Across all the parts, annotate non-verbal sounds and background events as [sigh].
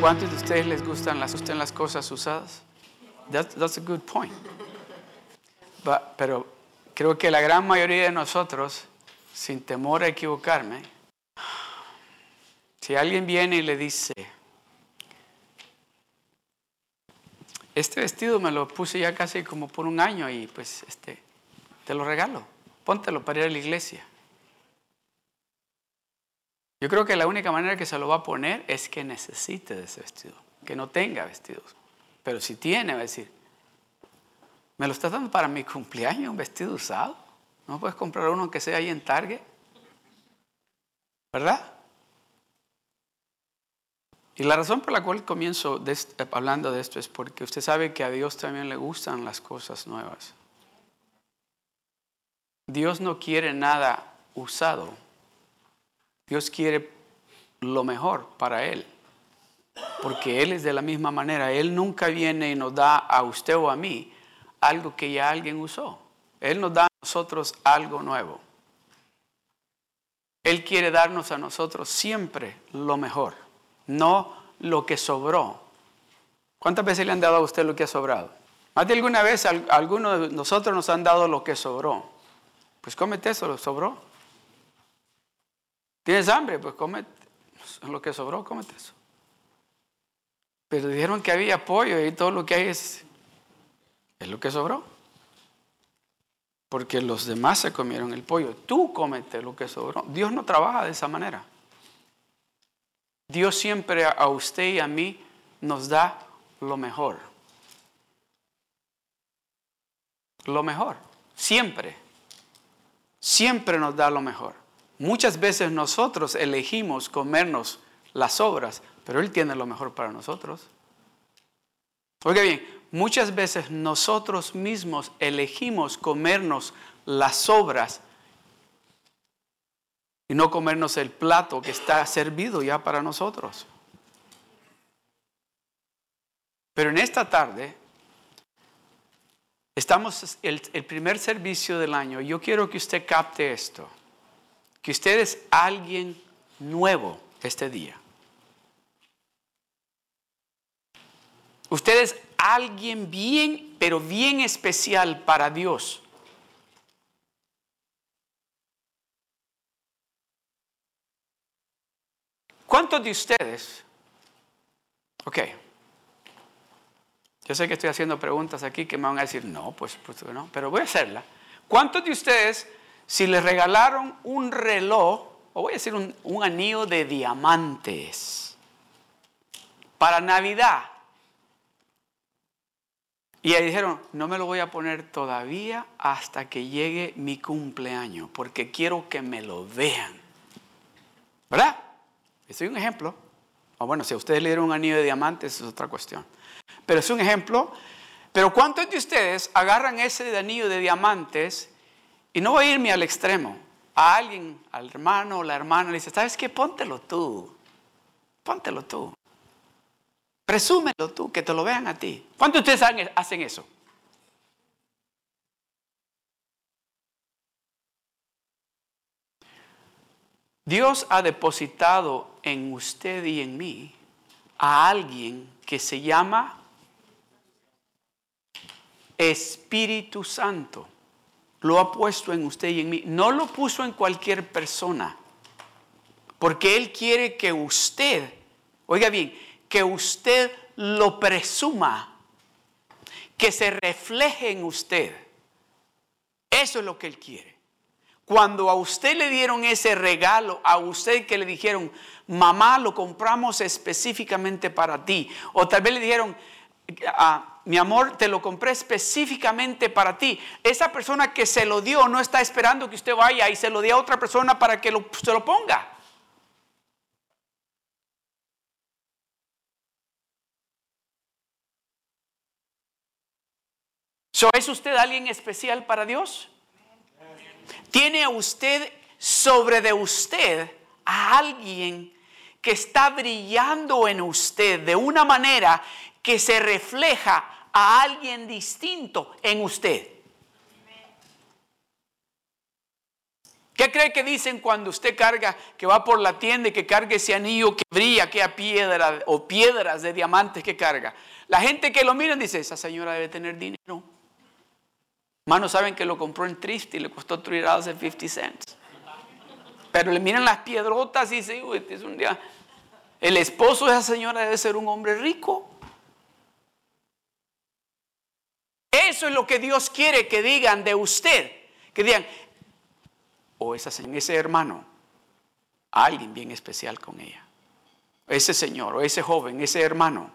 cuántos de ustedes les gustan las, gustan las cosas usadas? That's, a good point. But- pero creo que la gran mayoría de nosotros, sin temor a equivocarme, si alguien viene y le dice, este vestido me lo puse ya casi como por un año y pues este, te lo regalo, póntelo para ir a la iglesia. Yo creo que la única manera que se lo va a poner es que necesite de ese vestido, que no tenga vestidos. Pero si tiene, va a decir, ¿me lo estás dando para mi cumpleaños un vestido usado? ¿No puedes comprar uno que sea ahí en Target? ¿Verdad? Y la razón por la cual comienzo de est- hablando de esto es porque usted sabe que a Dios también le gustan las cosas nuevas. Dios no quiere nada usado. Dios quiere lo mejor para Él. Porque Él es de la misma manera. Él nunca viene y nos da a usted o a mí algo que ya alguien usó. Él nos da a nosotros algo nuevo. Él quiere darnos a nosotros siempre lo mejor, no lo que sobró. ¿Cuántas veces le han dado a usted lo que ha sobrado? Más de alguna vez al- algunos de nosotros nos han dado lo que sobró. Pues cómete eso, lo sobró. ¿Tienes hambre? Pues cómete lo que sobró, cómete eso. Pero dijeron que había pollo y todo lo que hay es, es lo que sobró. Porque los demás se comieron el pollo. Tú cómete lo que sobró. Dios no trabaja de esa manera. Dios siempre a usted y a mí nos da lo mejor. Lo mejor. Siempre. Siempre nos da lo mejor. Muchas veces nosotros elegimos comernos las obras, pero Él tiene lo mejor para nosotros. Oiga bien, muchas veces nosotros mismos elegimos comernos las obras y no comernos el plato que está servido ya para nosotros. Pero en esta tarde estamos el, el primer servicio del año. Yo quiero que usted capte esto, que usted es alguien nuevo este día. Usted es alguien bien, pero bien especial para Dios. ¿Cuántos de ustedes? Ok. Yo sé que estoy haciendo preguntas aquí que me van a decir, no, pues, pues no, pero voy a hacerla. ¿Cuántos de ustedes, si les regalaron un reloj, o voy a decir un, un anillo de diamantes, para Navidad, y ahí dijeron, no me lo voy a poner todavía hasta que llegue mi cumpleaños, porque quiero que me lo vean. ¿Verdad? Estoy un ejemplo. O bueno, si a ustedes le dieron un anillo de diamantes, es otra cuestión. Pero es un ejemplo. Pero ¿cuántos de ustedes agarran ese anillo de diamantes y no voy a irme al extremo? A alguien, al hermano o la hermana, le dice, ¿sabes qué? Póntelo tú. Póntelo tú. Presúmelo tú, que te lo vean a ti. ¿Cuántos de ustedes hacen- eso? Dios ha depositado en usted y en mí a alguien que se llama Espíritu Santo. Lo ha puesto en usted y en mí. No lo puso en cualquier persona. Porque Él quiere que usted, oiga bien, que usted lo presuma, que se refleje en usted. Eso es lo que Él quiere. Cuando a usted le dieron ese regalo, a usted que le dijeron, mamá, lo compramos específicamente para ti. O tal vez le dijeron, "Ah, mi amor, te lo compré específicamente para ti. Esa persona que se lo dio no está esperando que usted vaya y se lo dé a otra persona para que se lo ponga. So, ¿Es usted alguien especial para Dios? Tiene usted sobre de usted a alguien que está brillando en usted de una manera que se refleja a alguien distinto en usted. ¿Qué cree que dicen cuando usted carga, que va por la tienda y que carga ese anillo que brilla, aquella piedra o piedras de diamantes que carga? La gente que lo mira dice, esa señora debe tener dinero. Manos saben que lo compró en Triste y le costó 3 cents. Pero le miran las piedrotas y dicen, uy, este es un día. El esposo de esa señora debe ser un hombre rico. Eso es lo que Dios quiere que digan de usted. Que digan, o esa, ese hermano, alguien bien especial con ella. Ese señor, o ese joven, ese hermano.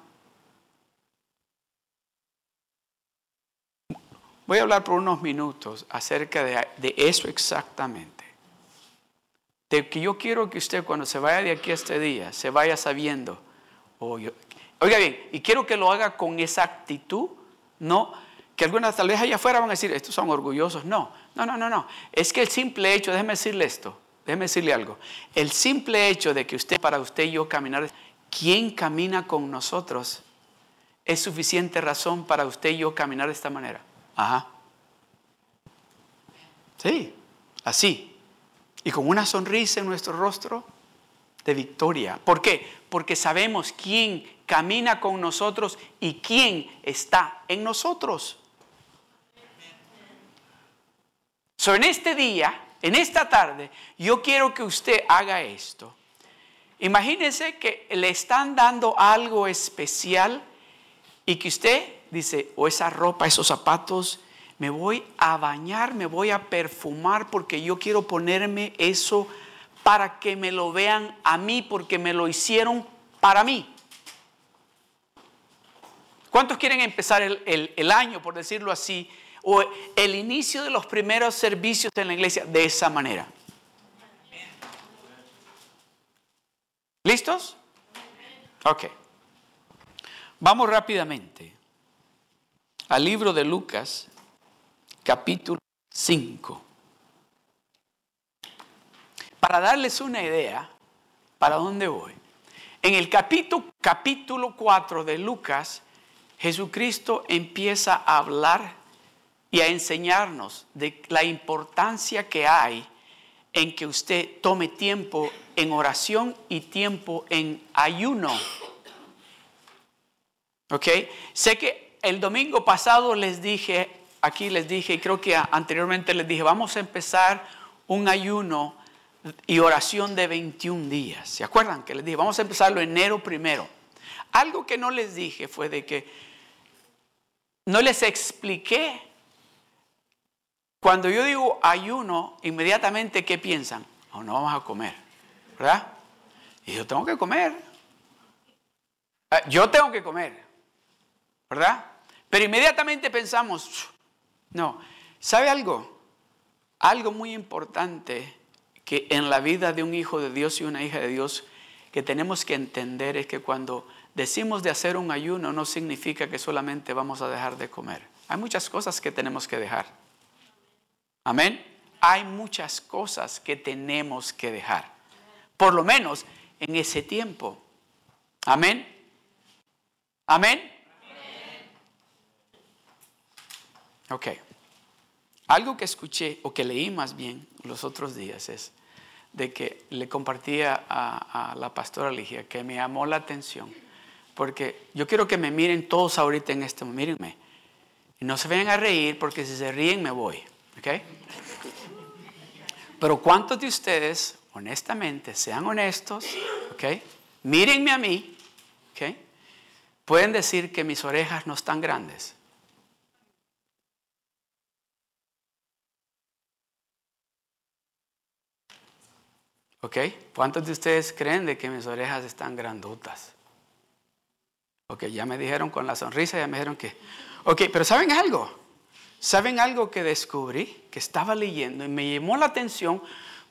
Voy a hablar por unos minutos acerca de, eso exactamente. De que yo quiero que usted cuando se vaya de aquí a este día, se vaya sabiendo. oiga bien, y quiero que lo haga con esa actitud, no que algunas tal vez allá afuera van a decir, estos son orgullosos. No, no, no, no, no. Es que el simple hecho, déjeme decirle esto, déjeme decirle algo. El simple hecho de que usted, para usted y yo caminar, ¿quién camina con nosotros? Es suficiente razón para usted y yo caminar de esta manera. Ajá. Sí, así. Y con una sonrisa en nuestro rostro de victoria. ¿Por qué? Porque sabemos quién camina con nosotros y quién está en nosotros. So, en este día, en esta tarde, yo quiero que usted haga esto. Imagínese que le están dando algo especial y que usted dice, o esa ropa, esos zapatos, me voy a bañar, me voy a perfumar porque yo quiero ponerme eso para que me lo vean a mí, porque me lo hicieron para mí. ¿Cuántos quieren empezar el, el año, por decirlo así, o el inicio de los primeros servicios en la iglesia de esa manera. ¿Listos? Ok. Vamos rápidamente al libro de Lucas, capítulo 5. Para darles una idea para dónde voy. En el capítulo, capítulo 4 de Lucas, Jesucristo empieza a hablar y a enseñarnos de la importancia que hay en que usted tome tiempo en oración y tiempo en ayuno. ¿Ok? Sé que el domingo pasado les dije, aquí les dije, y creo que anteriormente les dije, vamos a empezar un ayuno y oración de 21 días. ¿Se acuerdan que les dije? Vamos a empezarlo enero primero. Algo que no les dije fue de que no les expliqué cuando yo digo ayuno, inmediatamente, ¿qué piensan? Oh, no vamos a comer, ¿verdad? Y yo tengo que comer. Ah, yo tengo que comer, ¿verdad? Pero inmediatamente pensamos, no, ¿sabe algo? Algo muy importante que en la vida de un hijo de Dios y una hija de Dios que tenemos que entender es que cuando decimos de hacer un ayuno no significa que solamente vamos a dejar de comer. Hay muchas cosas que tenemos que dejar. Amén. Hay muchas cosas que tenemos que dejar. Por lo menos en ese tiempo. Amén. Amén. Ok. Algo que escuché o que leí más bien los otros días es de que le compartía a, la pastora Ligia que me llamó la atención. Porque yo quiero que me miren todos ahorita en este. Mírenme. No se vayan a reír porque si se ríen me voy. ¿Ok? Pero ¿cuántos de ustedes, honestamente, sean honestos, ¿ok? Mírenme a mí, ¿ok? Pueden decir que mis orejas no están grandes. ¿Ok? ¿Cuántos de ustedes creen de que mis orejas están grandotas? Ok, ya me dijeron con la sonrisa, ya me dijeron que... Ok, pero ¿saben algo? ¿Saben algo que descubrí? Que estaba leyendo y me llamó la atención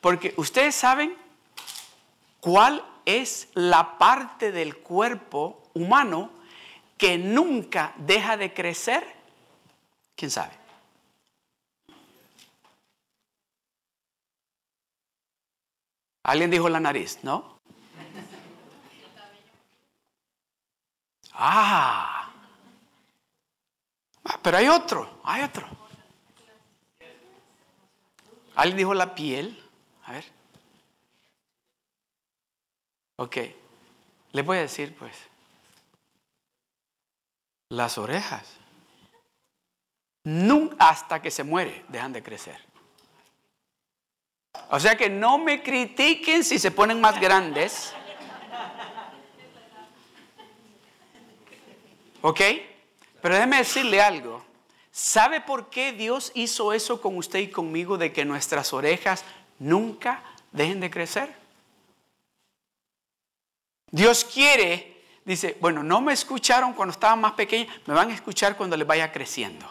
porque ustedes saben cuál es la parte del cuerpo humano que nunca deja de crecer. ¿Quién sabe? Alguien dijo la nariz, ¿no? [laughs] Ah, pero hay otro, hay otro. Alguien dijo la piel. A ver. Ok. Le voy a decir pues. Las orejas. Nunca hasta que se muere dejan de crecer. O sea que no me critiquen si se ponen más grandes. ¿Ok? Pero déjeme decirle algo. ¿Sabe por qué Dios hizo eso con usted y conmigo de que nuestras orejas nunca dejen de crecer? Dios quiere, dice, bueno, no me escucharon cuando estaba más pequeña, me van a escuchar cuando les vaya creciendo.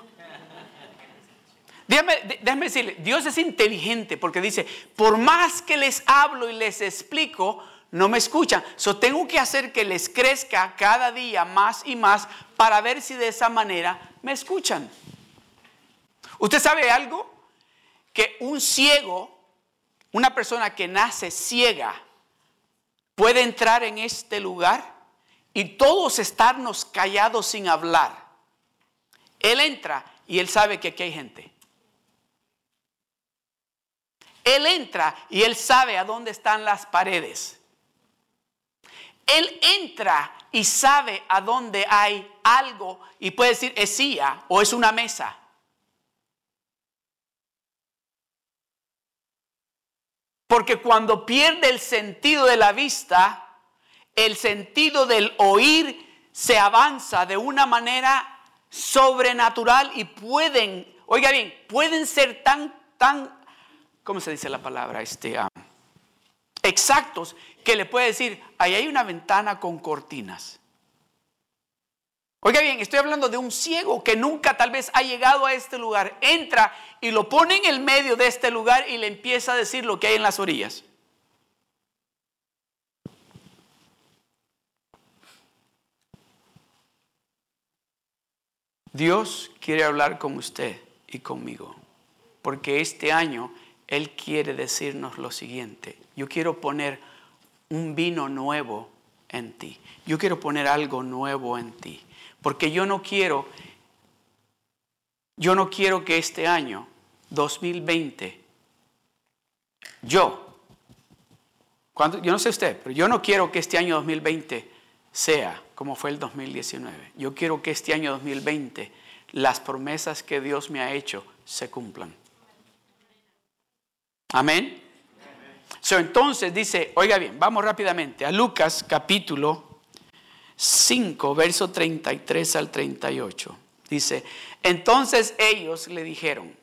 Déjame, déjame decirle, Dios es inteligente porque dice, por más que les hablo y les explico, no me escuchan. So tengo que hacer que les crezca cada día más y más para ver si de esa manera me escuchan. ¿Usted sabe algo? Que un ciego, una persona que nace ciega, puede entrar en este lugar y todos estarnos callados sin hablar. Él entra y él sabe que aquí hay gente. Él entra y él sabe a dónde están las paredes. Él entra y sabe a dónde hay algo y puede decir es silla o es una mesa. Porque cuando pierde el sentido de la vista, el sentido del oír se avanza de una manera sobrenatural y pueden, oiga bien, pueden ser tan, tan, ¿cómo se dice la palabra? Este, ah, exactos que le puede decir, ahí hay una ventana con cortinas. Oiga bien, estoy hablando de un ciego que nunca tal vez ha llegado a este lugar. Entra y lo pone en el medio de este lugar y le empieza a decir lo que hay en las orillas. Dios quiere hablar con usted y conmigo, porque este año Él quiere decirnos lo siguiente. Yo quiero poner un vino nuevo en ti. Yo quiero poner algo nuevo en ti. Porque yo no quiero, yo no quiero que este año, 2020, yo, cuando, yo no sé usted, pero yo no quiero que este año 2020 sea como fue el 2019. Yo quiero que este año 2020 las promesas que Dios me ha hecho se cumplan. Amén. So, entonces dice, oiga bien, vamos rápidamente a Lucas capítulo 5, verso 33 al 38. Dice, entonces ellos le dijeron,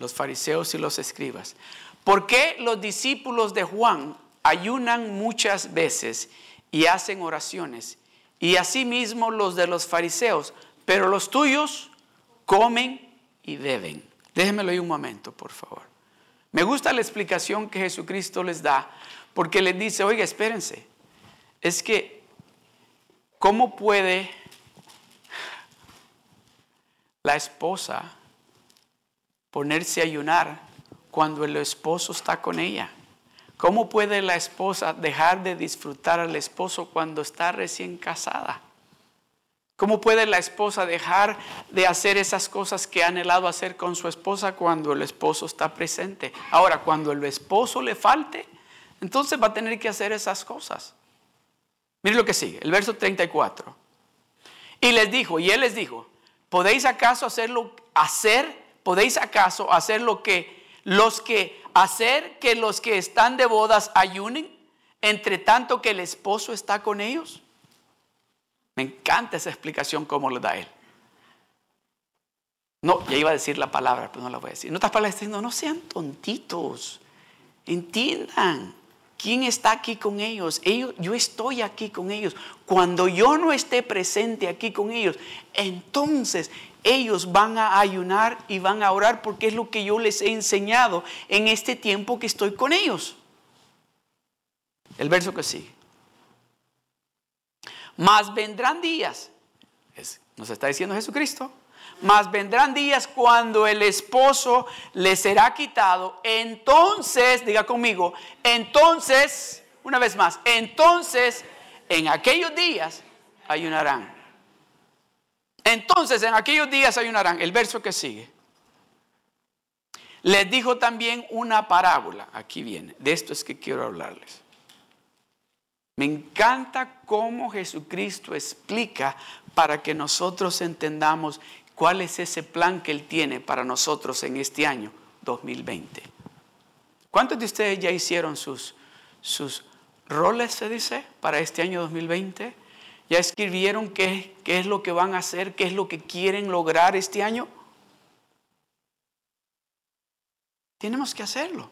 los fariseos y los escribas, ¿por qué los discípulos de Juan ayunan muchas veces y hacen oraciones? Y asimismo los de los fariseos, pero los tuyos comen y beben. Déjenmelo ahí un momento, por favor. Me gusta la explicación que Jesucristo les da, porque les dice, oiga, espérense, es que ¿Cómo puede la esposa ponerse a ayunar cuando el esposo está con ella? ¿Cómo puede la esposa dejar de disfrutar al esposo cuando está recién casada? ¿Cómo puede la esposa dejar de hacer esas cosas que ha anhelado hacer con su esposa cuando el esposo está presente? Ahora, cuando el esposo le falte, entonces va a tener que hacer esas cosas. Mire lo que sigue, el verso 34. Y les dijo, y él les dijo, ¿podéis acaso hacerlo, hacer, podéis acaso hacer lo que los que, hacer que los que están de bodas ayunen, entre tanto que el esposo está con ellos? Me encanta esa explicación como lo da él. No, ya iba a decir la palabra, pero no la voy a decir. En otras palabras, no sean tontitos, entiendan. ¿Quién está aquí con ellos? ellos? Yo estoy aquí con ellos. Cuando yo no esté presente aquí con ellos, entonces ellos van a ayunar y van a orar porque es lo que yo les he enseñado en este tiempo que estoy con ellos. El verso que sigue. Mas vendrán días, nos está diciendo Jesucristo, mas vendrán días cuando el esposo le será quitado. Entonces, diga conmigo, entonces, una vez más, entonces en aquellos días ayunarán. Entonces en aquellos días ayunarán. El verso que sigue. Les dijo también una parábola. Aquí viene. De esto es que quiero hablarles. Me encanta cómo Jesucristo explica para que nosotros entendamos cuál es ese plan que Él tiene para nosotros en este año 2020. ¿Cuántos de ustedes ya hicieron sus, sus roles, se dice, para este año 2020? ¿Ya escribieron qué, qué es lo que van a hacer, qué es lo que quieren lograr este año? Tenemos que hacerlo.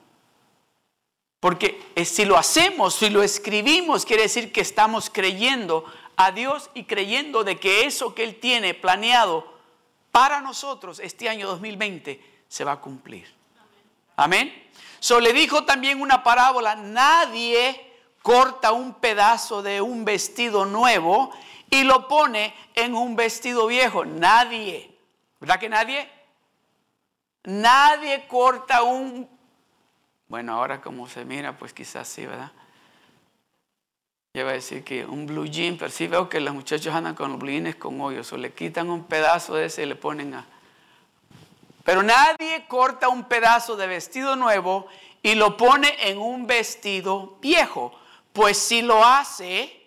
Porque eh, si lo hacemos, si lo escribimos, quiere decir que estamos creyendo a Dios y creyendo de que eso que Él tiene planeado para nosotros este año 2020 se va a cumplir. Amén. So le dijo también una parábola, nadie corta un pedazo de un vestido nuevo y lo pone en un vestido viejo. Nadie. ¿Verdad que nadie? Nadie corta un... Bueno, ahora como se mira, pues quizás sí, ¿verdad? Yo a decir que un blue jean, pero sí veo que los muchachos andan con los blue jeans con hoyos, o le quitan un pedazo de ese y le ponen a... Pero nadie corta un pedazo de vestido nuevo y lo pone en un vestido viejo, pues si lo hace,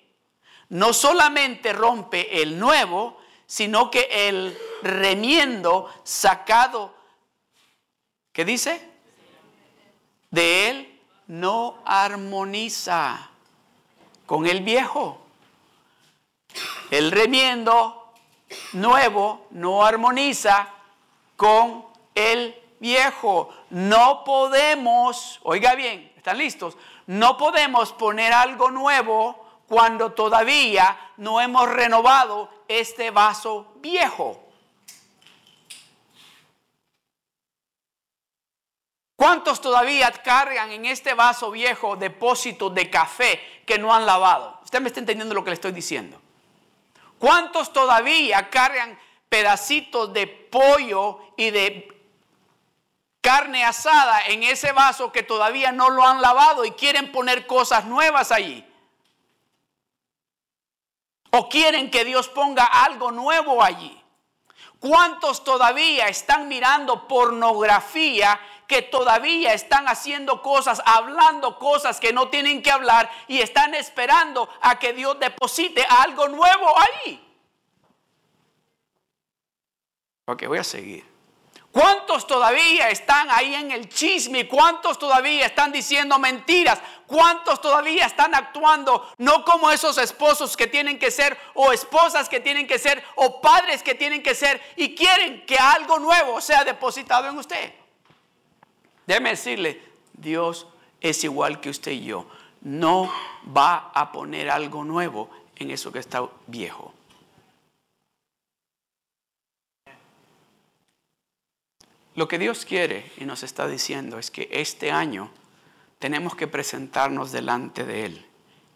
no solamente rompe el nuevo, sino que el remiendo sacado, ¿qué dice? De él no armoniza con el viejo. El remiendo nuevo no armoniza con el viejo. No podemos, oiga bien, ¿están listos? No podemos poner algo nuevo cuando todavía no hemos renovado este vaso viejo. ¿Cuántos todavía cargan en este vaso viejo depósitos de café que no han lavado? Usted me está entendiendo lo que le estoy diciendo. ¿Cuántos todavía cargan pedacitos de pollo y de carne asada en ese vaso que todavía no lo han lavado y quieren poner cosas nuevas allí? ¿O quieren que Dios ponga algo nuevo allí? ¿Cuántos todavía están mirando pornografía que todavía están haciendo cosas, hablando cosas que no tienen que hablar y están esperando a que Dios deposite algo nuevo ahí. Ok, voy a seguir. ¿Cuántos todavía están ahí en el chisme? ¿Cuántos todavía están diciendo mentiras? ¿Cuántos todavía están actuando no como esos esposos que tienen que ser o esposas que tienen que ser o padres que tienen que ser y quieren que algo nuevo sea depositado en usted? Déjeme decirle, Dios es igual que usted y yo. No va a poner algo nuevo en eso que está viejo. Lo que Dios quiere y nos está diciendo es que este año tenemos que presentarnos delante de Él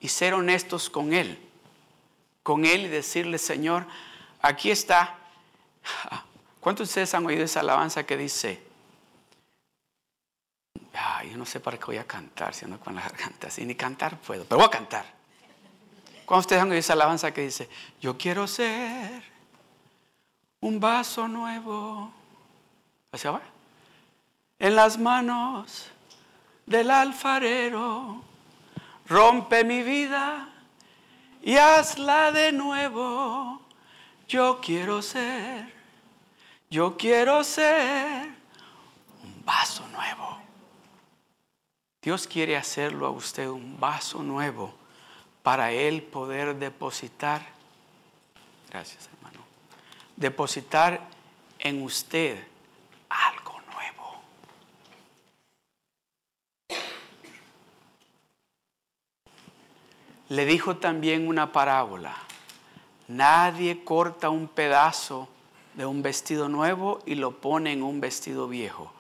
y ser honestos con Él. Con Él y decirle, Señor, aquí está. [laughs] ¿Cuántos de ustedes han oído esa alabanza que dice, yo no sé para qué voy a cantar si ando con la garganta así, ni cantar puedo, pero voy a cantar. Cuando ustedes han oído esa alabanza que dice, yo quiero ser un vaso nuevo, ¿hacia va? En las manos del alfarero, rompe mi vida y hazla de nuevo. Yo quiero ser, yo quiero ser un vaso nuevo. Dios quiere hacerlo a usted un vaso nuevo para Él poder depositar, gracias hermano, depositar en usted algo nuevo. Le dijo también una parábola. Nadie corta un pedazo de un vestido nuevo y lo pone en un vestido viejo,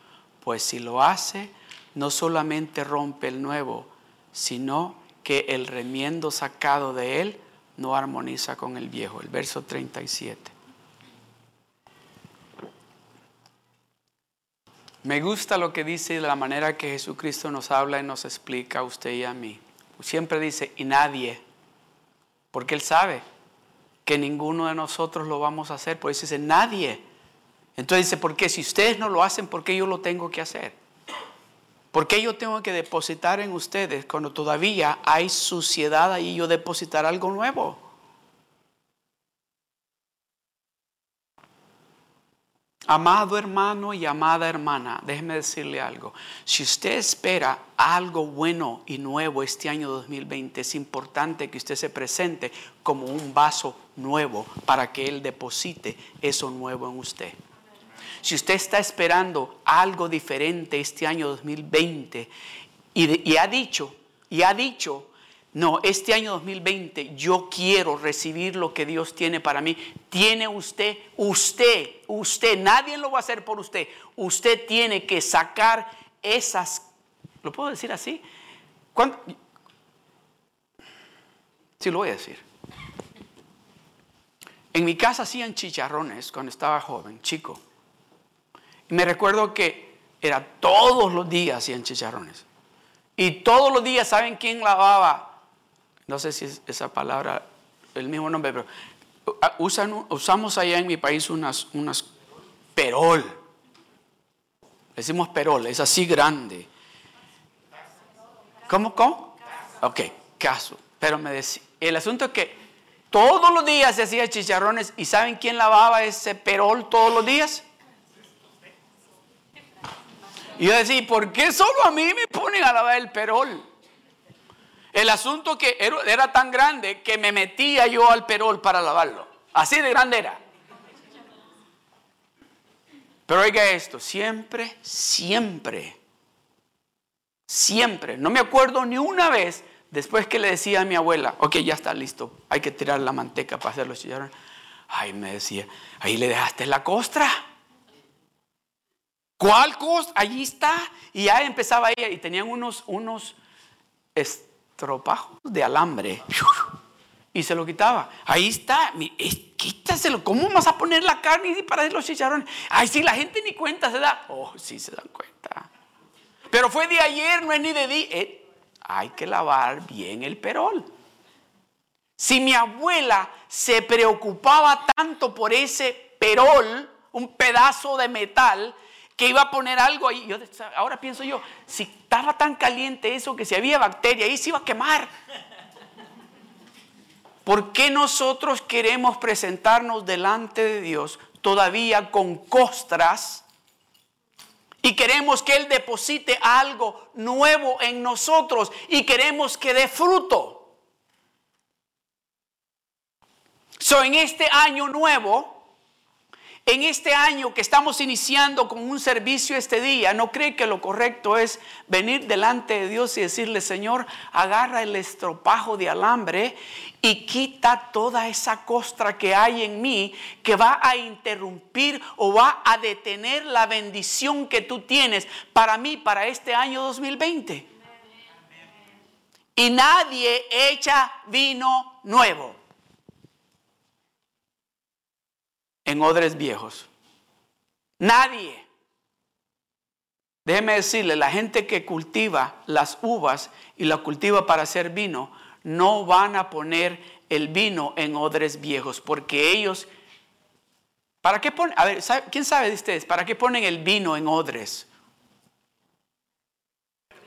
pues si lo hace, no solamente rompe el nuevo, sino que el remiendo sacado de él no armoniza con el viejo. El verso 37. Me gusta lo que dice de la manera que Jesucristo nos habla y nos explica a usted y a mí. Siempre dice, y nadie, porque Él sabe que ninguno de nosotros lo vamos a hacer. Por eso dice, nadie. Entonces dice, ¿por qué? Si ustedes no lo hacen, ¿por qué yo lo tengo que hacer? ¿Por qué yo tengo que depositar en ustedes cuando todavía hay suciedad ahí yo depositar algo nuevo? Amado hermano y amada hermana, déjeme decirle algo. Si usted espera algo bueno y nuevo este año 2020, es importante que usted se presente como un vaso nuevo para que Él deposite eso nuevo en usted. Si usted está esperando algo diferente este año 2020 y, ha dicho, y ha dicho, no, este año 2020 yo quiero recibir lo que Dios tiene para mí. Tiene usted, usted, usted, nadie lo va a hacer por usted. Usted tiene que sacar esas, ¿lo puedo decir así? Sí, lo voy a decir. En mi casa hacían chicharrones cuando estaba joven, chico. Y me recuerdo que era todos los días hacían chicharrones. Y todos los días, ¿saben quién lavaba no sé si es esa palabra, el mismo nombre, pero ah, usamos allá en mi país unas, unas perol. Decimos perol, es así grande. ¿Cómo, cómo? Ok, caso. Pero me decía, el asunto es que todos los días se hacía chicharrones y ¿saben quién lavaba ese perol todos los días? Y yo decía, ¿por qué solo a mí me ponen a lavar el perol? El asunto que era tan grande que me metía yo al perol para lavarlo. Así de grande era. Pero oiga esto, siempre, siempre, siempre, no me acuerdo ni una vez después que le decía a mi abuela, ok, ya está listo, hay que tirar la manteca para hacer los chicharrones. Ay, me decía, ahí le dejaste la costra. ¿Cuál costra? Allí está. Y ya empezaba ella y tenían unos, unos, tropajos de alambre y se lo quitaba. Ahí está, quítaselo. ¿Cómo vas a poner la carne para los chicharrones? Ay, sí, la gente ni cuenta se da. Oh, sí se dan cuenta. Pero fue de ayer, no es ni de día. Eh, hay que lavar bien el perol. Si mi abuela se preocupaba tanto por ese perol, un pedazo de metal, que iba a poner algo ahí. Yo, ahora pienso yo, si estaba tan caliente eso que si había bacteria ahí se iba a quemar. ¿Por qué nosotros queremos presentarnos delante de Dios todavía con costras y queremos que Él deposite algo nuevo en nosotros y queremos que dé fruto? So, en este año nuevo, en este año que estamos iniciando con un servicio este día, ¿no cree que lo correcto es venir delante de Dios y decirle, Señor, agarra el estropajo de alambre y quita toda esa costra que hay en mí que va a interrumpir o va a detener la bendición que tú tienes para mí, para este año 2020? Y nadie echa vino nuevo en odres viejos. Nadie. Déjeme decirle, la gente que cultiva las uvas y la cultiva para hacer vino, no van a poner el vino en odres viejos, porque ellos, ¿para qué ponen? A ver, ¿quién sabe de ustedes? ¿Para qué ponen el vino en odres?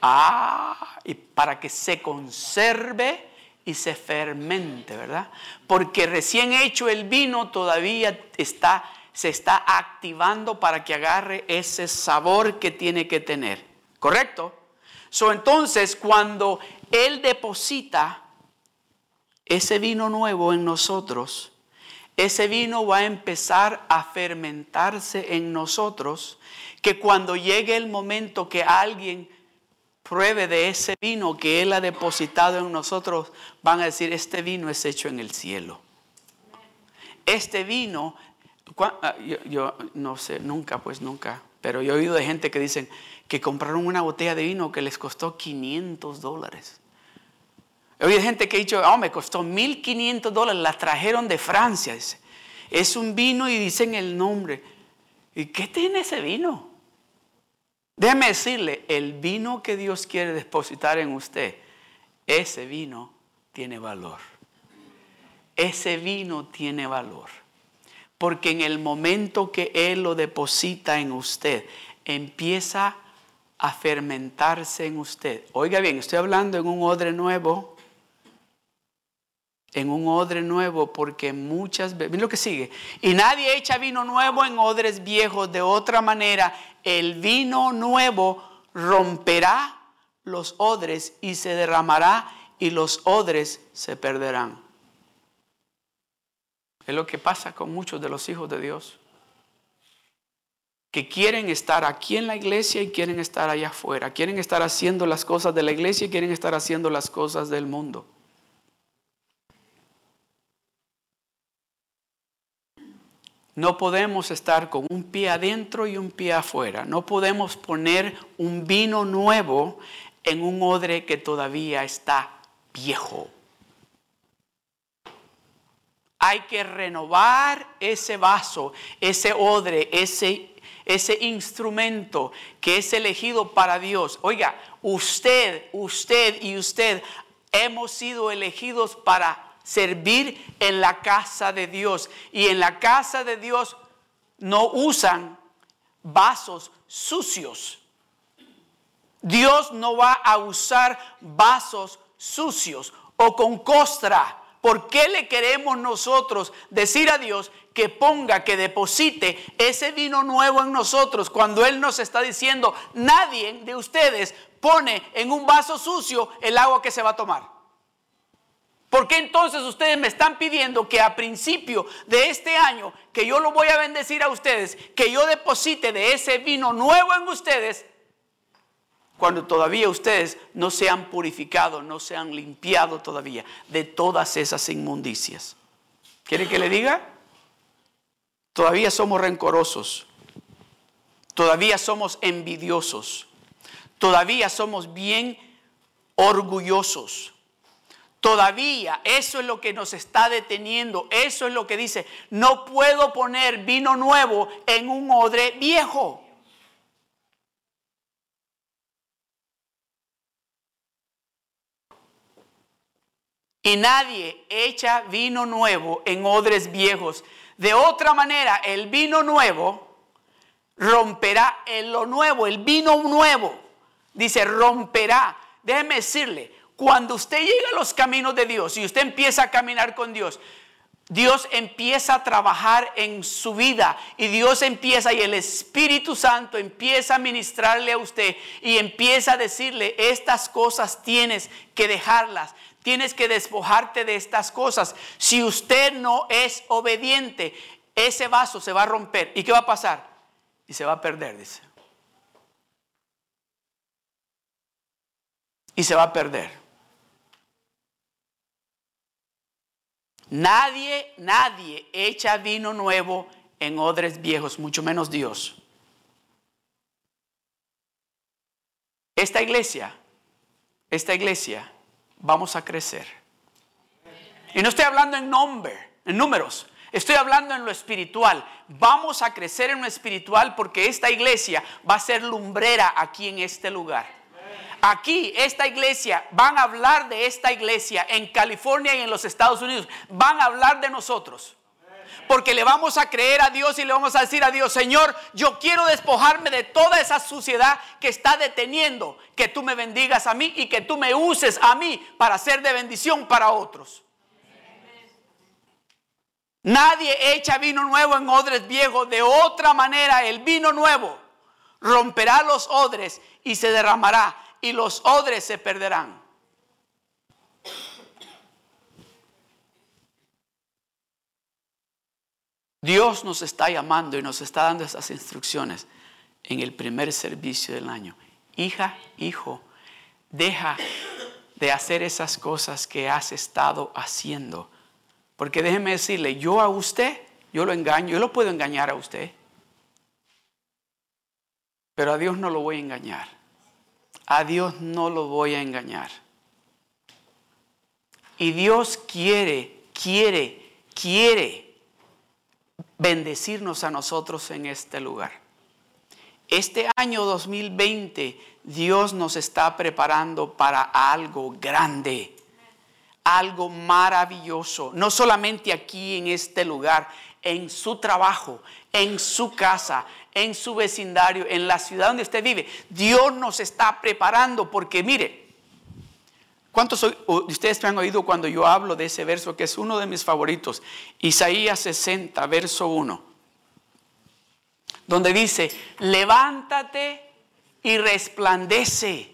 Ah, y para que se conserve y se fermente, ¿verdad? Porque recién hecho el vino todavía está, se está activando para que agarre ese sabor que tiene que tener, ¿correcto? So, entonces, cuando Él deposita ese vino nuevo en nosotros, ese vino va a empezar a fermentarse en nosotros, que cuando llegue el momento que alguien pruebe de ese vino que Él ha depositado en nosotros, van a decir, este vino es hecho en el cielo. Este vino, ah, yo, no sé, nunca, pues nunca, pero yo he oído de gente que dicen que compraron una botella de vino que les costó 500 dólares. He oído gente que ha dicho, oh, me costó 1500 dólares, la trajeron de Francia. Es un vino y dicen el nombre. ¿Y qué tiene ese vino? Déjeme decirle, el vino que Dios quiere depositar en usted, ese vino tiene valor. Ese vino tiene valor. Porque en el momento que Él lo deposita en usted, empieza a fermentarse en usted. Oiga bien, estoy hablando en un odre nuevo, en un odre nuevo, porque muchas veces, lo que sigue, y nadie echa vino nuevo en odres viejos, de otra manera, el vino nuevo romperá los odres y se derramará y los odres se perderán. Es lo que pasa con muchos de los hijos de Dios que quieren estar aquí en la iglesia y quieren estar allá afuera, quieren estar haciendo las cosas de la iglesia y quieren estar haciendo las cosas del mundo. No podemos estar con un pie adentro y un pie afuera. No podemos poner un vino nuevo en un odre que todavía está viejo. Hay que renovar ese vaso, ese odre, ese ese instrumento que es elegido para Dios. Oiga, usted, usted y usted hemos sido elegidos para servir en la casa de Dios. Y en la casa de Dios no usan vasos sucios. Dios no va a usar vasos sucios o con costra. ¿Por qué le queremos nosotros decir a Dios que ponga, que deposite ese vino nuevo en nosotros cuando Él nos está diciendo, nadie de ustedes pone en un vaso sucio el agua que se va a tomar. ¿Por qué entonces ustedes me están pidiendo que a principio de este año, que yo lo voy a bendecir a ustedes, que yo deposite de ese vino nuevo en ustedes, cuando todavía ustedes no se han purificado, no se han limpiado todavía de todas esas inmundicias? ¿Quiere que le diga? Todavía somos rencorosos. Todavía somos envidiosos. Todavía somos bien orgullosos. Todavía eso es lo que nos está deteniendo. Eso es lo que dice, no puedo poner vino nuevo en un odre viejo. Y nadie echa vino nuevo en odres viejos de otra manera, el vino nuevo romperá en lo nuevo, el vino nuevo, dice, romperá. Déjeme decirle, cuando usted llega a los caminos de Dios y usted empieza a caminar con Dios, Dios empieza a trabajar en su vida y Dios empieza y el Espíritu Santo empieza a ministrarle a usted y empieza a decirle, estas cosas tienes que dejarlas. Tienes que despojarte de estas cosas. Si usted no es obediente, ese vaso se va a romper. ¿Y qué va a pasar? Y se va a perder, dice. Y se va a perder. Nadie, nadie echa vino nuevo en odres viejos, mucho menos Dios. Esta iglesia, esta iglesia vamos a crecer. Y no estoy hablando en nombre, en números. Estoy hablando en lo espiritual. Vamos a crecer en lo espiritual porque esta iglesia va a ser lumbrera aquí en este lugar. Aquí, esta iglesia, van a hablar de esta iglesia en California y en los Estados Unidos. Van a hablar de nosotros porque le vamos a creer a Dios y le vamos a decir a Dios, Señor, yo quiero despojarme de toda esa suciedad que está deteniendo que tú me bendigas a mí y que tú me uses a mí para ser de bendición para otros. Nadie echa vino nuevo en odres viejos. De otra manera, el vino nuevo romperá los odres y se derramará y los odres se perderán. Dios nos está llamando y nos está dando esas instrucciones en el primer servicio del año. Hija, hijo, deja de hacer esas cosas que has estado haciendo. Porque déjeme decirle, yo a usted, yo lo engaño, yo lo puedo engañar a usted. Pero a Dios no lo voy a engañar. A Dios no lo voy a engañar. Y Dios quiere, quiere, quiere bendecirnos a nosotros en este lugar. Este año 2020 Dios nos está preparando para algo grande, algo maravilloso, no solamente aquí en este lugar, en su trabajo, en su casa, en su vecindario, en la ciudad donde usted vive. Dios nos está preparando porque mire, ¿cuántos de ustedes me han oído cuando yo hablo de ese verso que es uno de mis favoritos? Isaías 60, verso 1, donde dice, levántate y resplandece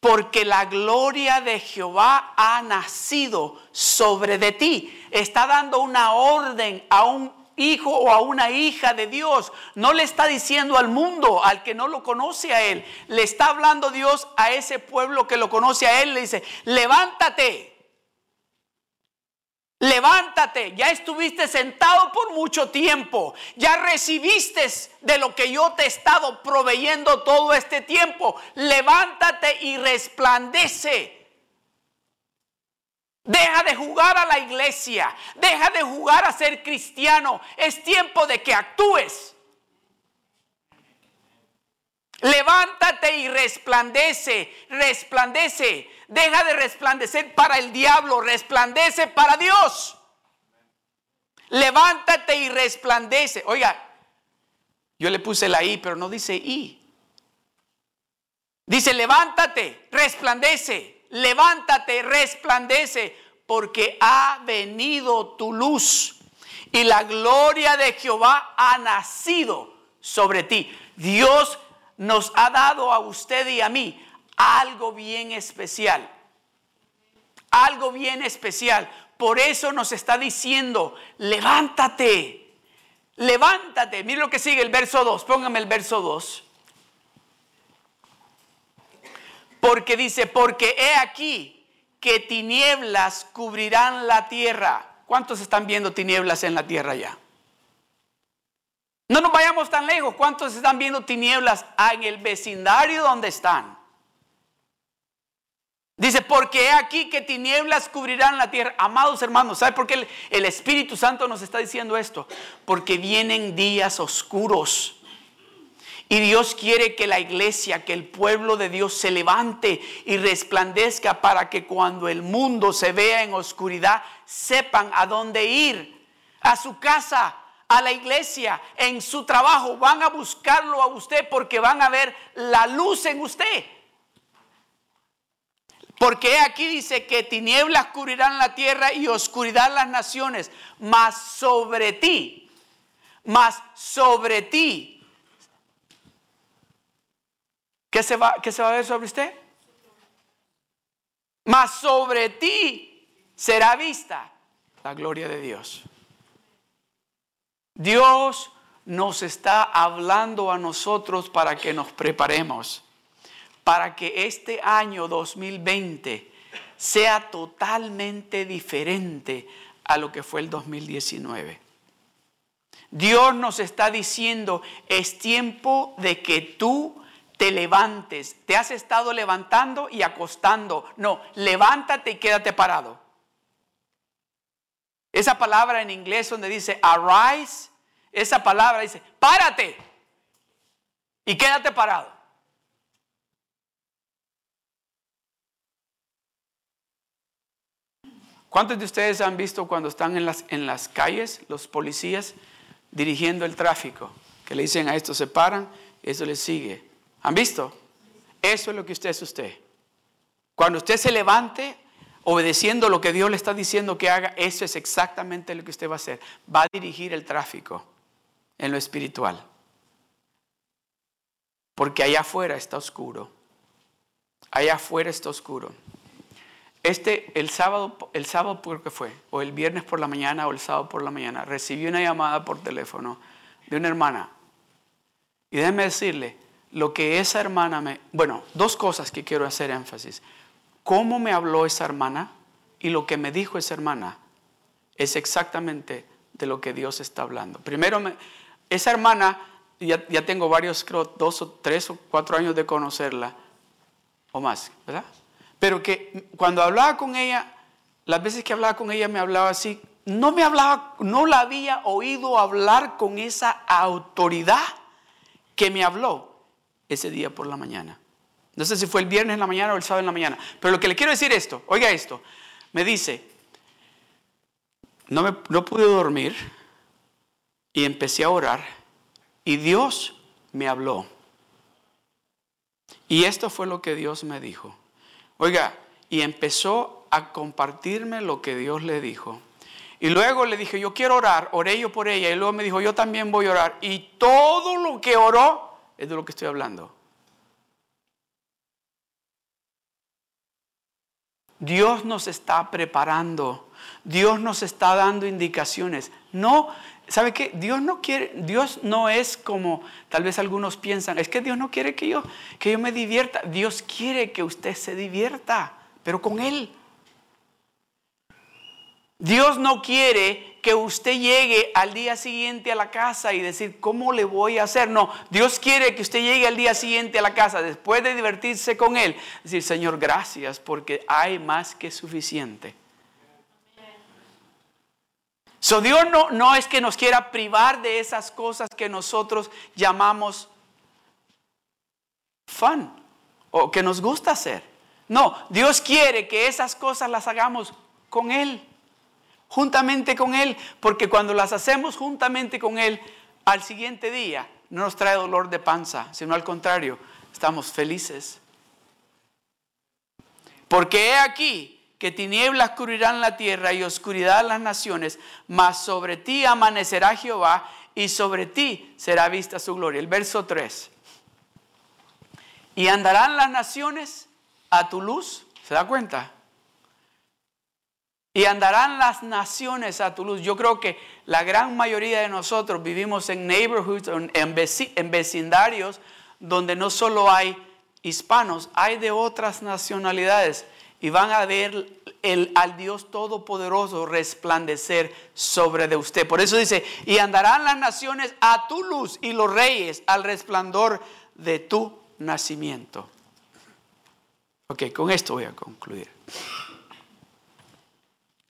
porque la gloria de Jehová ha nacido sobre de ti. Está dando una orden a un hijo o a una hija de Dios. No le está diciendo al mundo, al que no lo conoce a él. Le está hablando Dios a ese pueblo que lo conoce a él. Le dice, levántate. Levántate, ya estuviste sentado por mucho tiempo, ya recibiste de lo que yo te he estado proveyendo todo este tiempo. Levántate y resplandece. Deja de jugar a la iglesia, deja de jugar a ser cristiano. Es tiempo de que actúes. Levántate y resplandece, resplandece. Deja de resplandecer para el diablo, resplandece para Dios. Levántate y resplandece. Oiga, yo le puse la I, pero no dice I. Dice, levántate, resplandece, levántate, resplandece, porque ha venido tu luz y la gloria de Jehová ha nacido sobre ti. Dios nos ha dado a usted y a mí algo bien especial. Algo bien especial. Por eso nos está diciendo, levántate, levántate. Mire lo que sigue el verso 2, póngame el verso 2. Porque dice, porque he aquí que tinieblas cubrirán la tierra. ¿Cuántos están viendo tinieblas en la tierra ya? No nos vayamos tan lejos. ¿Cuántos están viendo tinieblas en el vecindario donde están? Dice, porque he aquí que tinieblas cubrirán la tierra. Amados hermanos, ¿sabe por qué el, el, Espíritu Santo nos está diciendo esto? Porque vienen días oscuros. Y Dios quiere que la iglesia, que el pueblo de Dios se levante y resplandezca para que cuando el mundo se vea en oscuridad, sepan a dónde ir. A su casa, a la iglesia, en su trabajo, van a buscarlo a usted porque van a ver la luz en usted. Porque aquí dice que tinieblas cubrirán la tierra y oscuridad las naciones, mas sobre ti, mas sobre ti. ¿Qué se va, qué se va a ver sobre usted? Mas sobre ti será vista la gloria de Dios. Dios nos está hablando a nosotros para que nos preparemos, para que este año 2020 sea totalmente diferente a lo que fue el 2019. Dios nos está diciendo, es tiempo de que tú te levantes. Te has estado levantando y acostando. No, levántate y quédate parado. Esa palabra en inglés donde dice arise, esa palabra dice, párate y quédate parado. ¿Cuántos de ustedes han visto cuando están en las, en las calles los policías dirigiendo el tráfico? Que le dicen a esto se paran, eso les sigue. ¿Han visto? Eso es lo que usted es usted. Cuando usted se levante obedeciendo lo que Dios le está diciendo que haga, eso es exactamente lo que usted va a hacer. Va a dirigir el tráfico en lo espiritual. Porque allá afuera está oscuro. Allá afuera está oscuro. Este, el sábado, el sábado por qué fue, o el viernes por la mañana o el sábado por la mañana, recibí una llamada por teléfono de una hermana. Y déjeme decirle, lo que esa hermana me... Bueno, dos cosas que quiero hacer énfasis cómo me habló esa hermana y lo que me dijo esa hermana es exactamente de lo que Dios está hablando. Primero, esa hermana, ya, ya, tengo varios, creo, dos o tres o cuatro años de conocerla, o más, ¿verdad? Pero que cuando hablaba con ella, las veces que hablaba con ella me hablaba así, no me hablaba, no la había oído hablar con esa autoridad que me habló ese día por la mañana. No sé si fue el viernes en la mañana o el sábado en la mañana. Pero lo que le quiero decir esto, oiga esto. Me dice, no, me, no pude dormir y empecé a orar y Dios me habló. Y esto fue lo que Dios me dijo. Oiga, y empezó a compartirme lo que Dios le dijo. Y luego le dije, yo quiero orar, oré yo por ella. Y luego me dijo, yo también voy a orar. Y todo lo que oró es de lo que estoy hablando. Dios nos está preparando. Dios nos está dando indicaciones. No, ¿sabe qué? Dios no quiere, Dios no es como tal vez algunos piensan, es que Dios no quiere que yo que yo me divierta. Dios quiere que usted se divierta, pero con él. Dios no quiere que usted llegue al día siguiente a la casa y decir, ¿cómo le voy a hacer? No, Dios quiere que usted llegue al día siguiente a la casa después de divertirse con Él. Decir, Señor, gracias porque hay más que suficiente. So, Dios no, no es que nos quiera privar de esas cosas que nosotros llamamos fun o que nos gusta hacer. No, Dios quiere que esas cosas las hagamos con Él juntamente con Él, porque cuando las hacemos juntamente con Él, al siguiente día no nos trae dolor de panza, sino al contrario, estamos felices. Porque he aquí que tinieblas cubrirán la tierra y oscuridad las naciones, mas sobre ti amanecerá Jehová y sobre ti será vista su gloria. El verso 3. Y andarán las naciones a tu luz. ¿Se da cuenta? Y andarán las naciones a tu luz. Yo creo que la gran mayoría de nosotros vivimos en neighborhoods, en vecindarios, donde no solo hay hispanos, hay de otras nacionalidades. Y van a ver el, al Dios Todopoderoso resplandecer sobre de usted. Por eso dice, y andarán las naciones a tu luz y los reyes al resplandor de tu nacimiento. Ok, con esto voy a concluir.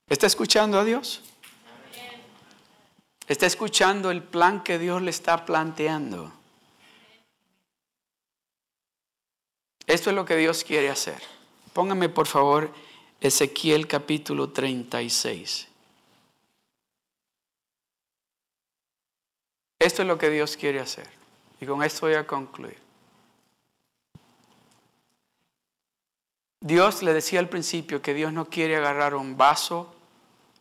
¿Está escuchando a Dios? ¿Está escuchando el plan que Dios le está planteando? Esto es lo que Dios quiere hacer. Póngame por favor Ezequiel capítulo 36. Esto es lo que Dios quiere hacer. Y con esto voy a concluir. Dios le decía al principio que Dios no quiere agarrar un vaso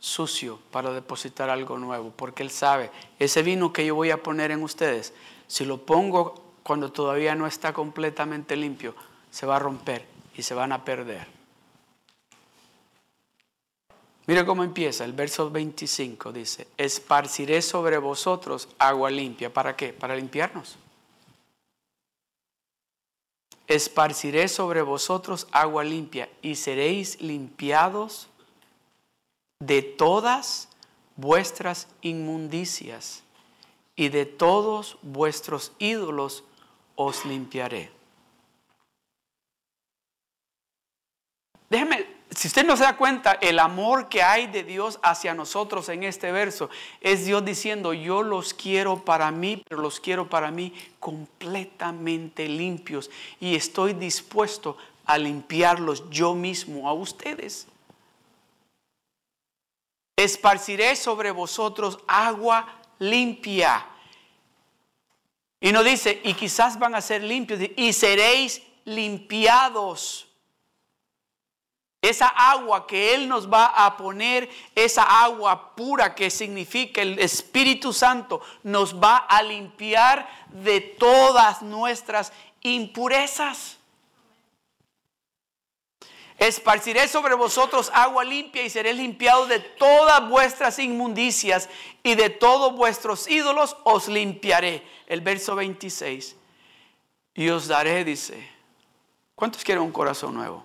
sucio para depositar algo nuevo, porque Él sabe, ese vino que yo voy a poner en ustedes, si lo pongo cuando todavía no está completamente limpio, se va a romper y se van a perder. Mira cómo empieza el verso 25, dice, esparciré sobre vosotros agua limpia. ¿Para qué? Para limpiarnos. Esparciré sobre vosotros agua limpia y seréis limpiados de todas vuestras inmundicias y de todos vuestros ídolos os limpiaré. Déjeme, si usted no se da cuenta, el amor que hay de Dios hacia nosotros en este verso es Dios diciendo, yo los quiero para mí, pero los quiero para mí completamente limpios y estoy dispuesto a limpiarlos yo mismo a ustedes esparciré sobre vosotros agua limpia. Y no dice, y quizás van a ser limpios, y seréis limpiados. Esa agua que Él nos va a poner, esa agua pura que significa el Espíritu Santo, nos va a limpiar de todas nuestras impurezas. Esparciré sobre vosotros agua limpia y seré limpiado de todas vuestras inmundicias y de todos vuestros ídolos os limpiaré. El verso 26. Y os daré, dice. ¿Cuántos quieren un corazón nuevo?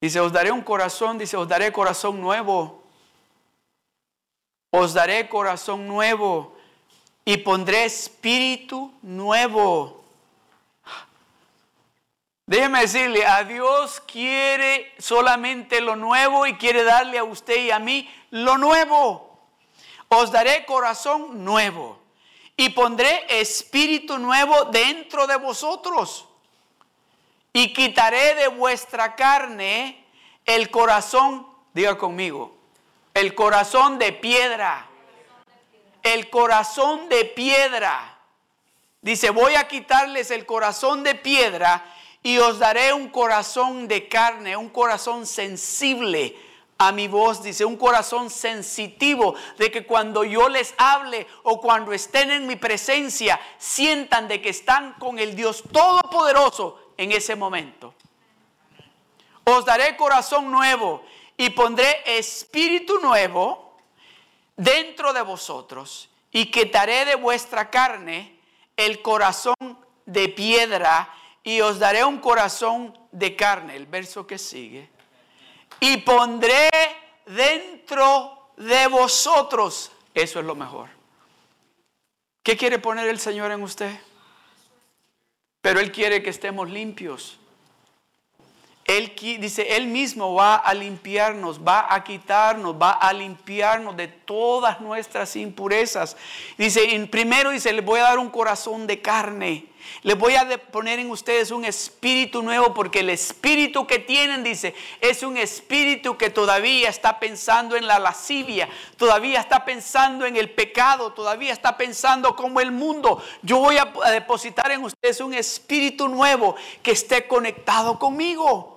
Dice, os daré un corazón, dice, os daré corazón nuevo. Os daré corazón nuevo y pondré espíritu nuevo Déjeme decirle, a Dios quiere solamente lo nuevo y quiere darle a usted y a mí lo nuevo. Os daré corazón nuevo y pondré espíritu nuevo dentro de vosotros. Y quitaré de vuestra carne el corazón, diga conmigo, el corazón de piedra el corazón de piedra. Dice, voy a quitarles el corazón de piedra y os daré un corazón de carne, un corazón sensible a mi voz, dice, un corazón sensitivo de que cuando yo les hable o cuando estén en mi presencia, sientan de que están con el Dios Todopoderoso en ese momento. Os daré corazón nuevo y pondré espíritu nuevo dentro de vosotros y quitaré de vuestra carne el corazón de piedra y os daré un corazón de carne. El verso que sigue. Y pondré dentro de vosotros. Eso es lo mejor. ¿Qué quiere poner el Señor en usted? Pero Él quiere que estemos limpios. Él dice, Él mismo va a limpiarnos, va a quitarnos, va a limpiarnos de todas nuestras impurezas. Dice, primero dice, le voy a dar un corazón de carne. Les voy a poner en ustedes un espíritu nuevo porque el espíritu que tienen, dice, es un espíritu que todavía está pensando en la lascivia, todavía está pensando en el pecado, todavía está pensando como el mundo. Yo voy a depositar en ustedes un espíritu nuevo que esté conectado conmigo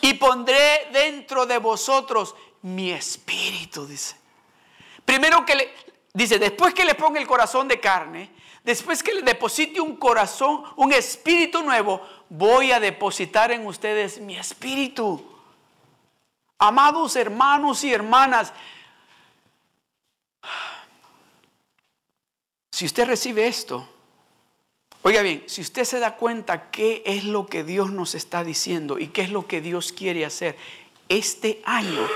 y pondré dentro de vosotros mi espíritu, dice. Primero que le, dice, después que le ponga el corazón de carne, después que le deposite un corazón, un espíritu nuevo, voy a depositar en ustedes mi espíritu. Amados hermanos y hermanas, si usted recibe esto, Oiga bien, si usted se da cuenta qué es lo que Dios nos está diciendo y qué es lo que Dios quiere hacer, este año,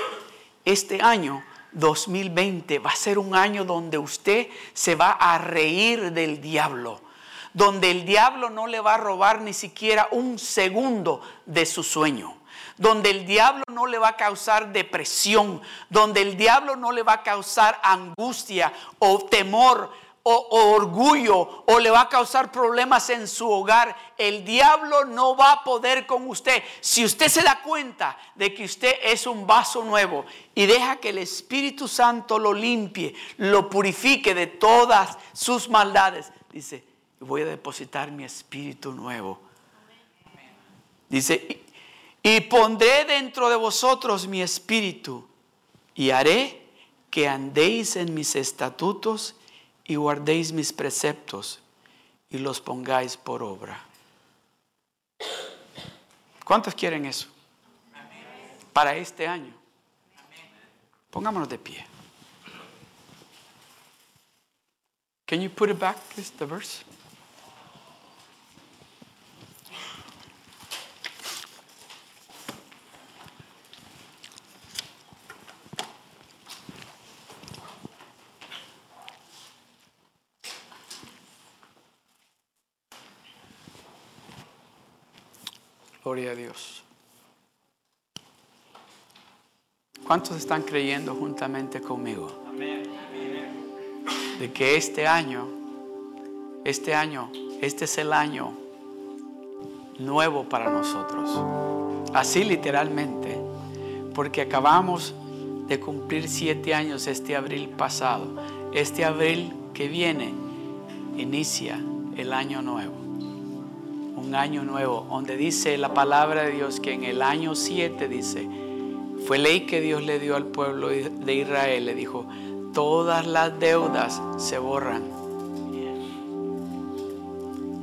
este año 2020 va a ser un año donde usted se va a reír del diablo, donde el diablo no le va a robar ni siquiera un segundo de su sueño donde el diablo no le va a causar depresión, donde el diablo no le va a causar angustia o temor, o, orgullo o le va a causar problemas en su hogar, el diablo no va a poder con usted. Si usted se da cuenta de que usted es un vaso nuevo y deja que el Espíritu Santo lo limpie, lo purifique de todas sus maldades, dice, voy a depositar mi espíritu nuevo. Dice, y pondré dentro de vosotros mi espíritu y haré que andéis en mis estatutos y guardéis mis preceptos y los pongáis por obra. ¿Cuántos quieren eso? Para este año. Pongámonos de pie. Can you put it back, please, the verse? Gloria a Dios. ¿Cuántos están creyendo juntamente conmigo? De que este año, este año, este es el año nuevo para nosotros. Así literalmente, porque acabamos de cumplir siete años este abril pasado. Este abril que viene inicia el año nuevo un año nuevo, donde dice la palabra de Dios que en el año 7 dice, fue ley que Dios le dio al pueblo de Israel, le dijo, todas las deudas se borran.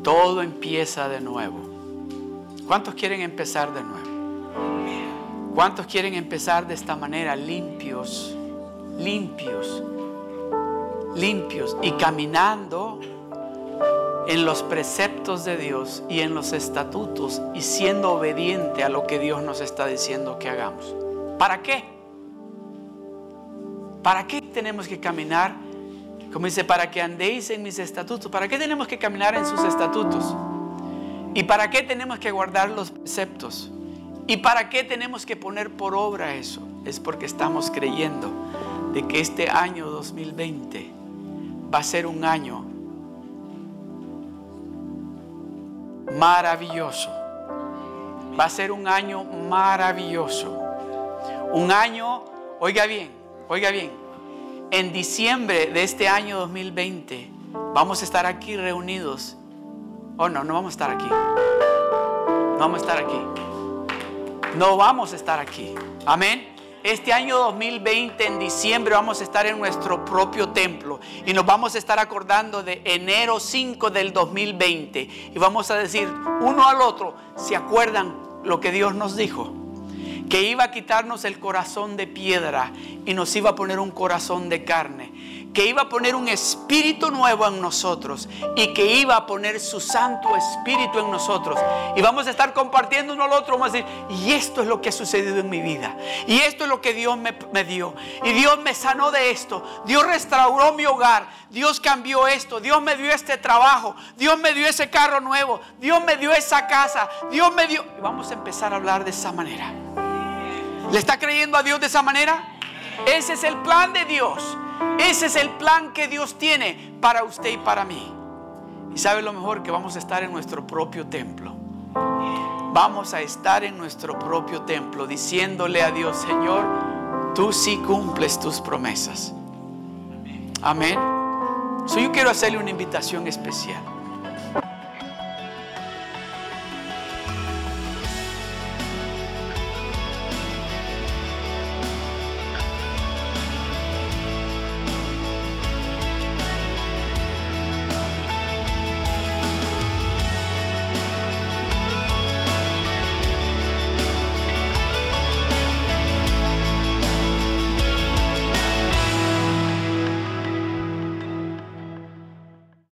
Todo empieza de nuevo. ¿Cuántos quieren empezar de nuevo? ¿Cuántos quieren empezar de esta manera? Limpios, limpios, limpios y caminando en los preceptos de Dios y en los estatutos y siendo obediente a lo que Dios nos está diciendo que hagamos. ¿Para qué? ¿Para qué tenemos que caminar? Como dice, para que andéis en mis estatutos. ¿Para qué tenemos que caminar en sus estatutos? ¿Y para qué tenemos que guardar los preceptos? ¿Y para qué tenemos que poner por obra eso? Es porque estamos creyendo de que este año 2020 va a ser un año maravilloso. Va a ser un año maravilloso. Un año, oiga bien, oiga bien, en diciembre de este año 2020 vamos a estar aquí reunidos. Oh, no, no vamos a estar aquí. No vamos a estar aquí. No vamos a estar aquí. Amén. Este año 2020, en diciembre, vamos a estar en nuestro propio templo y nos vamos a estar acordando de enero 5 del 2020 y vamos a decir uno al otro, ¿se acuerdan lo que Dios nos dijo? Que iba a quitarnos el corazón de piedra y nos iba a poner un corazón de carne que iba a poner un espíritu nuevo en nosotros y que iba a poner su Santo Espíritu en nosotros. Y vamos a estar compartiendo uno al otro, vamos a decir, y esto es lo que ha sucedido en mi vida. Y esto es lo que Dios me, me dio. Y Dios me sanó de esto. Dios restauró mi hogar. Dios cambió esto. Dios me dio este trabajo. Dios me dio ese carro nuevo. Dios me dio esa casa. Dios me dio... Y vamos a empezar a hablar de esa manera. ¿Le está creyendo a Dios de esa manera? Ese es el plan de Dios. Ese es el plan que Dios tiene para usted y para mí. Y sabe lo mejor que vamos a estar en nuestro propio templo. Vamos a estar en nuestro propio templo diciéndole a Dios, Señor, tú sí cumples tus promesas. Amén. So yo quiero hacerle una invitación especial.